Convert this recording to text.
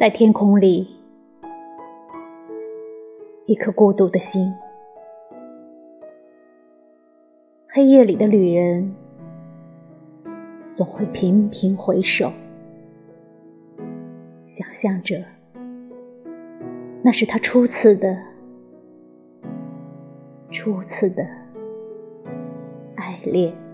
在天空里一颗孤独的心。黑夜里的旅人总会频频回首想象着那是他初次的初次的爱恋。